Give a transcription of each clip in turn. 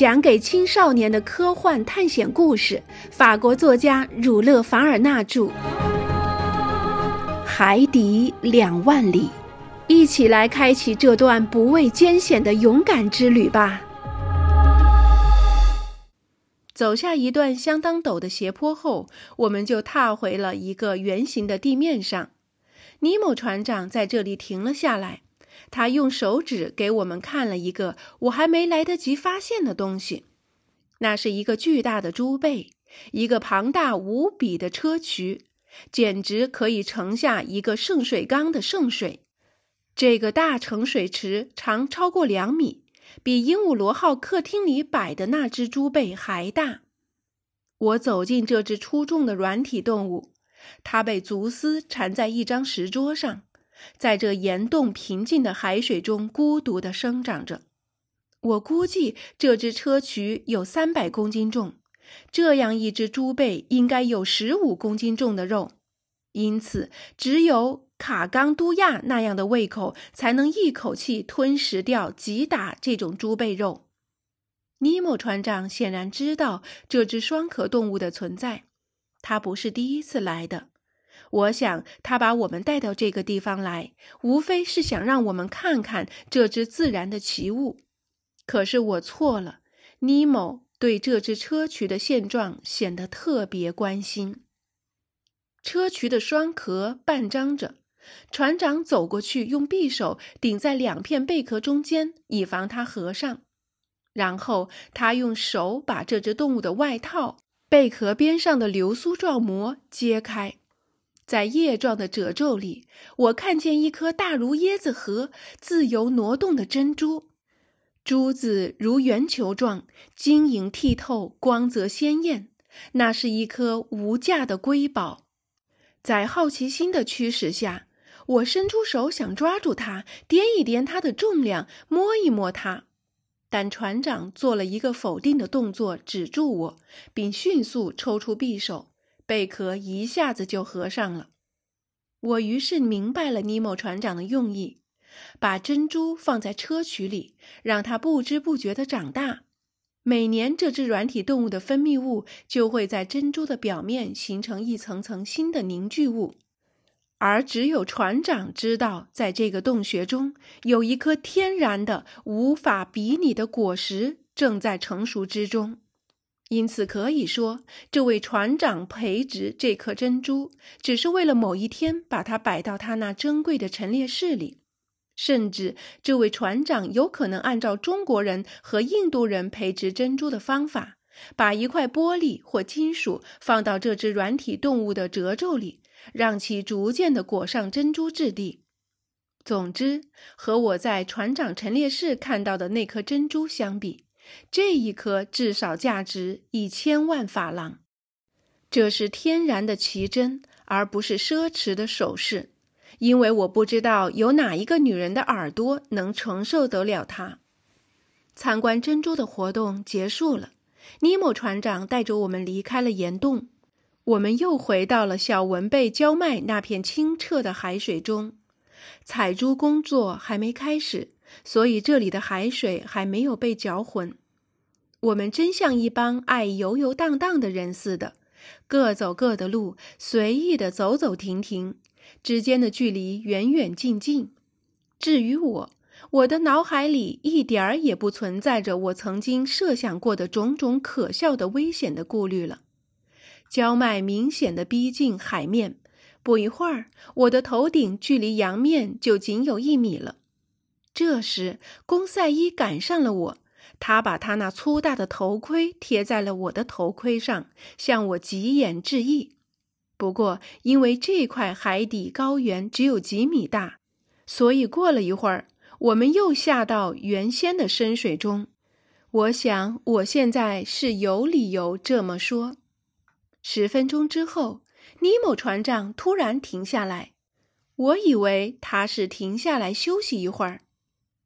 讲给青少年的科幻探险故事，法国作家儒勒·凡尔纳著，《海底两万里》，一起来开启这段不畏艰险的勇敢之旅吧。走下一段相当陡的斜坡后，我们就踏回了一个圆形的地面上。尼莫船长在这里停了下来。他用手指给我们看了一个我还没来得及发现的东西，那是一个巨大的猪背，一个庞大无比的车渠，简直可以盛下一个圣水缸的圣水。这个大盛水池长超过两米，比鹦鹉螺号客厅里摆的那只猪背还大。我走进这只出众的软体动物，它被足丝缠在一张石桌上。在这岩洞平静的海水中，孤独地生长着。我估计这只砗磲有三百公斤重，这样一只猪背应该有十五公斤重的肉，因此只有卡冈都亚那样的胃口才能一口气吞食掉几打这种猪背肉。尼莫船长显然知道这只双壳动物的存在，他不是第一次来的。我想，他把我们带到这个地方来，无非是想让我们看看这只自然的奇物。可是我错了，尼莫对这只砗磲的现状显得特别关心。砗磲的双壳半张着，船长走过去，用匕首顶在两片贝壳中间，以防它合上。然后他用手把这只动物的外套贝壳边上的流苏状膜揭开。在叶状的褶皱里，我看见一颗大如椰子核、自由挪动的珍珠，珠子如圆球状，晶莹剔透，光泽鲜艳。那是一颗无价的瑰宝。在好奇心的驱使下，我伸出手想抓住它，掂一掂它的重量，摸一摸它。但船长做了一个否定的动作，止住我，并迅速抽出匕首。贝壳一下子就合上了，我于是明白了尼莫船长的用意：把珍珠放在砗磲里，让它不知不觉地长大。每年，这只软体动物的分泌物就会在珍珠的表面形成一层层新的凝聚物，而只有船长知道，在这个洞穴中有一颗天然的、无法比拟的果实正在成熟之中。因此可以说，这位船长培植这颗珍珠，只是为了某一天把它摆到他那珍贵的陈列室里。甚至，这位船长有可能按照中国人和印度人培植珍珠的方法，把一块玻璃或金属放到这只软体动物的褶皱里，让其逐渐地裹上珍珠质地。总之，和我在船长陈列室看到的那颗珍珠相比，这一颗至少价值一千万法郎，这是天然的奇珍，而不是奢侈的首饰。因为我不知道有哪一个女人的耳朵能承受得了它。参观珍珠的活动结束了，尼莫船长带着我们离开了岩洞，我们又回到了小文贝焦麦那片清澈的海水中。采珠工作还没开始，所以这里的海水还没有被搅浑。我们真像一帮爱游游荡荡的人似的，各走各的路，随意的走走停停，之间的距离远远近近。至于我，我的脑海里一点儿也不存在着我曾经设想过的种种可笑的危险的顾虑了。焦麦明显的逼近海面，不一会儿，我的头顶距离洋面就仅有一米了。这时，公赛伊赶上了我。他把他那粗大的头盔贴在了我的头盔上，向我急眼致意。不过，因为这块海底高原只有几米大，所以过了一会儿，我们又下到原先的深水中。我想，我现在是有理由这么说。十分钟之后，尼莫船长突然停下来，我以为他是停下来休息一会儿，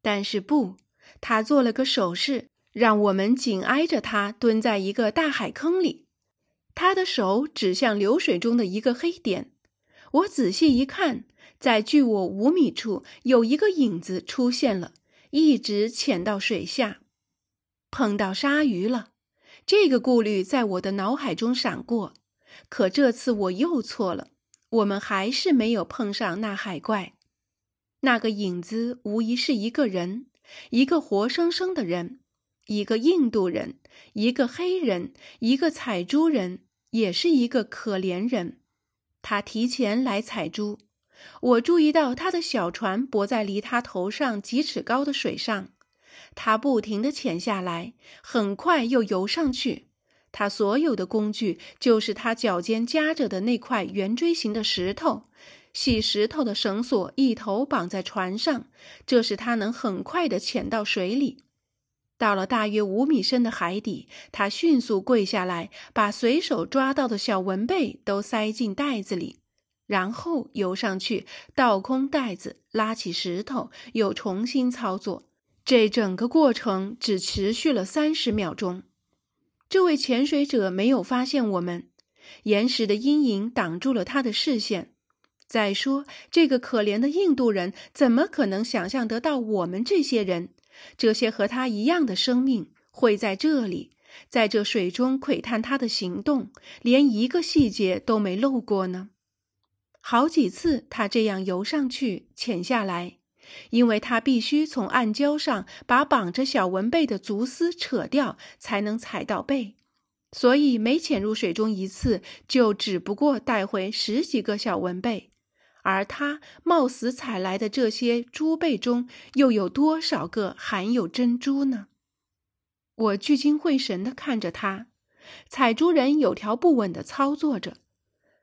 但是不。他做了个手势，让我们紧挨着他蹲在一个大海坑里。他的手指向流水中的一个黑点。我仔细一看，在距我五米处有一个影子出现了，一直潜到水下。碰到鲨鱼了。这个顾虑在我的脑海中闪过，可这次我又错了。我们还是没有碰上那海怪。那个影子无疑是一个人，一个活生生的人，一个印度人，一个黑人，一个采珠人，也是一个可怜人。他提前来采珠。我注意到他的小船泊在离他头上几尺高的水上，他不停地潜下来，很快又游上去。他所有的工具就是他脚尖夹着的那块圆锥形的石头，细石头的绳索一头绑在船上，这使他能很快地潜到水里。到了大约五米深的海底，他迅速跪下来，把随手抓到的小文贝都塞进袋子里。然后游上去，倒空袋子，拉起石头，又重新操作。这整个过程只持续了三十秒钟。这位潜水者没有发现我们，岩石的阴影挡住了他的视线。再说，这个可怜的印度人怎么可能想象得到我们这些人，这些和他一样的生命会在这里，在这水中窥探他的行动，连一个细节都没漏过呢？好几次，他这样游上去、潜下来，因为他必须从暗礁上把绑着小文贝的足丝扯掉，才能踩到贝，所以每潜入水中一次，就只不过带回十几个小文贝。而他冒死采来的这些珠贝中，又有多少个含有珍珠呢？我聚精会神地看着他，采珠人有条不紊地操作着。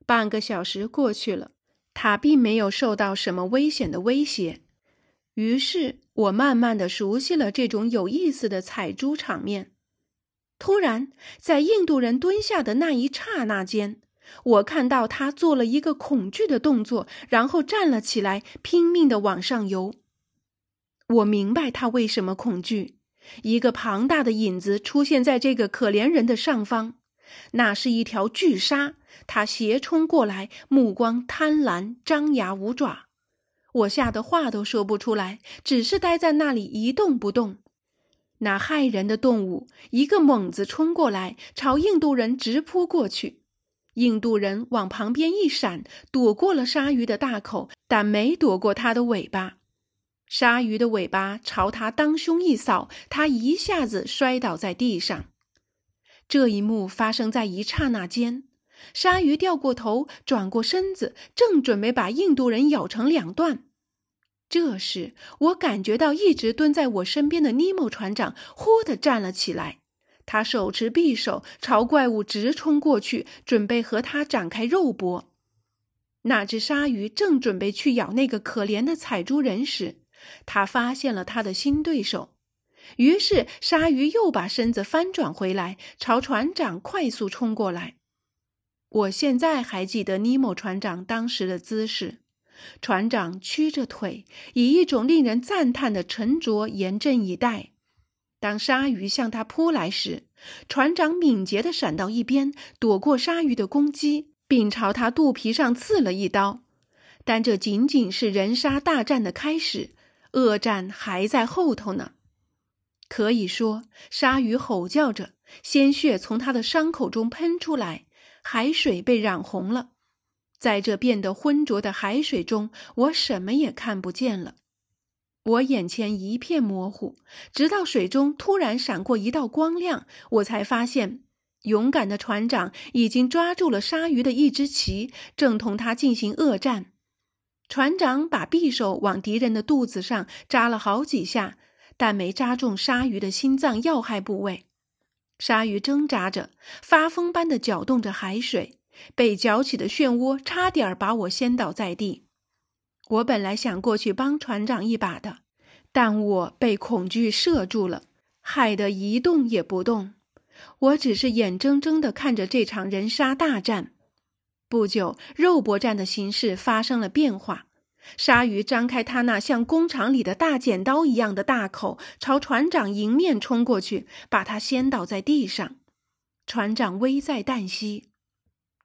半个小时过去了，他并没有受到什么危险的威胁。于是我慢慢的熟悉了这种有意思的采珠场面。突然，在印度人蹲下的那一刹那间，我看到他做了一个恐惧的动作，然后站了起来，拼命的往上游。我明白他为什么恐惧。一个庞大的影子出现在这个可怜人的上方。那是一条巨鲨，它斜冲过来，目光贪婪，张牙舞爪。我吓得话都说不出来，只是待在那里一动不动。那骇人的动物一个猛子冲过来，朝印度人直扑过去。印度人往旁边一闪，躲过了鲨鱼的大口，但没躲过它的尾巴。鲨鱼的尾巴朝他当胸一扫，他一下子摔倒在地上。这一幕发生在一刹那间，鲨鱼掉过头，转过身子，正准备把印度人咬成两段。这时，我感觉到一直蹲在我身边的尼莫船长忽地站了起来，他手持匕首朝怪物直冲过去，准备和他展开肉搏。那只鲨鱼正准备去咬那个可怜的采珠人时，他发现了他的新对手。于是，鲨鱼又把身子翻转回来，朝船长快速冲过来。我现在还记得尼莫船长当时的姿势：船长屈着腿，以一种令人赞叹的沉着严阵以待。当鲨鱼向他扑来时，船长敏捷地闪到一边，躲过鲨鱼的攻击，并朝他肚皮上刺了一刀。但这仅仅是人鲨大战的开始，恶战还在后头呢。可以说，鲨鱼吼叫着，鲜血从它的伤口中喷出来，海水被染红了。在这变得浑浊的海水中，我什么也看不见了。我眼前一片模糊，直到水中突然闪过一道光亮，我才发现，勇敢的船长已经抓住了鲨鱼的一只鳍，正同它进行恶战。船长把匕首往敌人的肚子上扎了好几下。但没扎中鲨鱼的心脏要害部位，鲨鱼挣扎着，发疯般的搅动着海水，被搅起的漩涡差点把我掀倒在地。我本来想过去帮船长一把的，但我被恐惧射住了，害得一动也不动。我只是眼睁睁地看着这场人鲨大战。不久，肉搏战的形势发生了变化。鲨鱼张开它那像工厂里的大剪刀一样的大口，朝船长迎面冲过去，把他掀倒在地上。船长危在旦夕。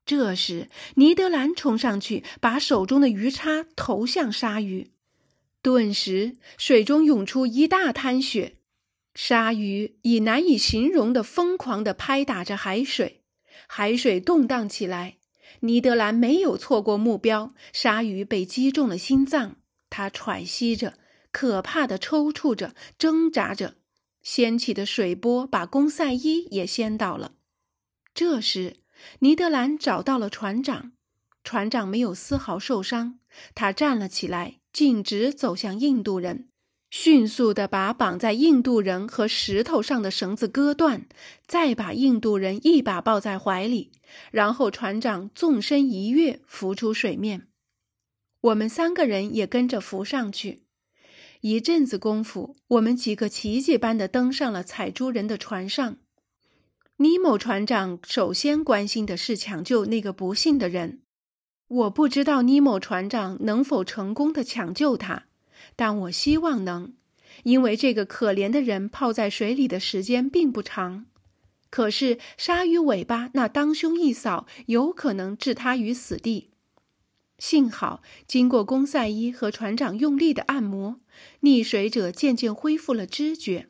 这时，尼德兰冲上去，把手中的鱼叉投向鲨鱼，顿时水中涌出一大滩血。鲨鱼以难以形容的疯狂地拍打着海水，海水动荡起来。尼德兰没有错过目标，鲨鱼被击中了心脏，它喘息着，可怕的抽搐着，挣扎着。掀起的水波把公赛伊也掀倒了。这时，尼德兰找到了船长，船长没有丝毫受伤，他站了起来，径直走向印度人。迅速地把绑在印度人和石头上的绳子割断，再把印度人一把抱在怀里，然后船长纵身一跃，浮出水面。我们三个人也跟着浮上去。一阵子功夫，我们几个奇迹般地登上了采珠人的船上。尼某船长首先关心的是抢救那个不幸的人。我不知道尼某船长能否成功地抢救他。但我希望能，因为这个可怜的人泡在水里的时间并不长。可是鲨鱼尾巴那当胸一扫，有可能置他于死地。幸好经过公赛伊和船长用力的按摩，溺水者渐渐恢复了知觉。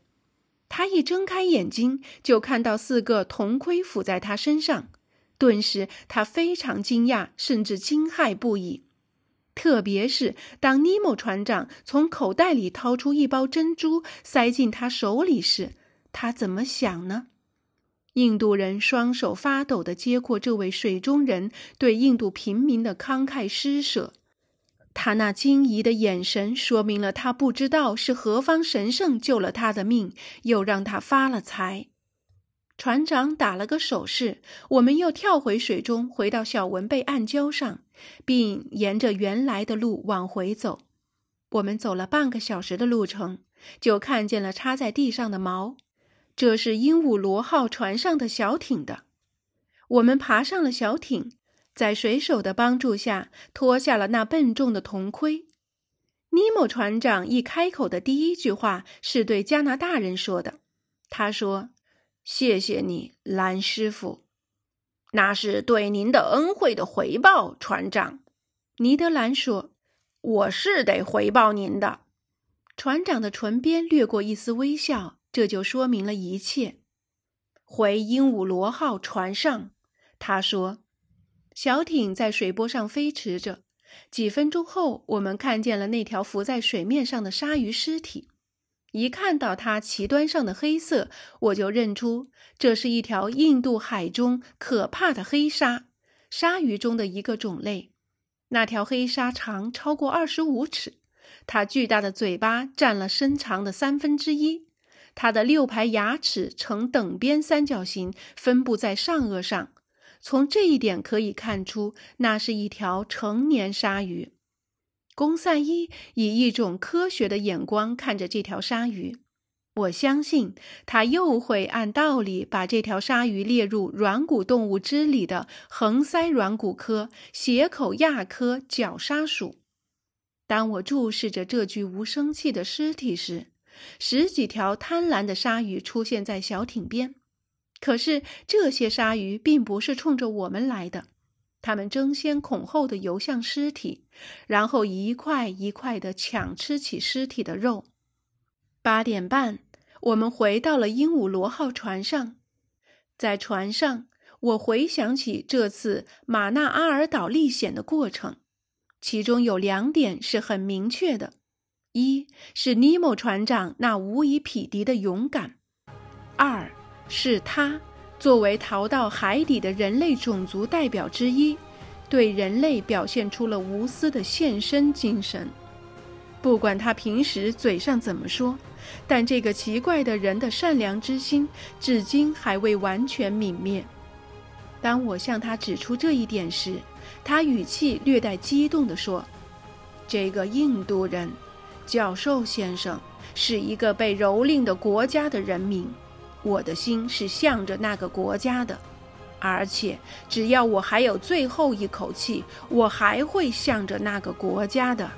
他一睁开眼睛，就看到四个铜盔 phủ 在他身上，顿时他非常惊讶，甚至惊骇不已。特别是当尼莫船长从口袋里掏出一包珍珠塞进他手里时，他怎么想呢？印度人双手发抖地接过这位水中人对印度平民的慷慨施舍，他那惊疑的眼神说明了他不知道是何方神圣救了他的命，又让他发了财。船长打了个手势，我们又跳回水中，回到小文贝暗礁上，并沿着原来的路往回走。我们走了半个小时的路程，就看见了插在地上的锚，这是鹦鹉螺号船上的小艇的。我们爬上了小艇，在水手的帮助下脱下了那笨重的铜盔。尼莫船长一开口的第一句话是对加拿大人说的，他说。谢谢你，蓝师傅，那是对您的恩惠的回报，船长。尼德兰说：“我是得回报您的。”船长的唇边掠过一丝微笑，这就说明了一切。回鹦鹉螺号船上，他说：“小艇在水波上飞驰着。几分钟后，我们看见了那条浮在水面上的鲨鱼尸体。”一看到它鳍端上的黑色，我就认出这是一条印度海中可怕的黑鲨，鲨鱼中的一个种类。那条黑鲨长超过二十五尺，它巨大的嘴巴占了身长的三分之一，它的六排牙齿呈等边三角形，分布在上颚上。从这一点可以看出，那是一条成年鲨鱼。公赛伊以一种科学的眼光看着这条鲨鱼，我相信他又会按道理把这条鲨鱼列入软骨动物之里的横鳃软骨科斜口亚科角鲨属。当我注视着这具无生气的尸体时，十几条贪婪的鲨鱼出现在小艇边，可是这些鲨鱼并不是冲着我们来的。他们争先恐后地游向尸体，然后一块一块地抢吃起尸体的肉。八点半，我们回到了鹦鹉螺号船上。在船上，我回想起这次马纳阿尔岛历险的过程，其中有两点是很明确的：一是尼莫船长那无以匹敌的勇敢；二是他。作为逃到海底的人类种族代表之一，对人类表现出了无私的献身精神。不管他平时嘴上怎么说，但这个奇怪的人的善良之心至今还未完全泯灭。当我向他指出这一点时，他语气略带激动地说：“这个印度人，教授先生，是一个被蹂躏的国家的人民。”我的心是向着那个国家的，而且只要我还有最后一口气，我还会向着那个国家的。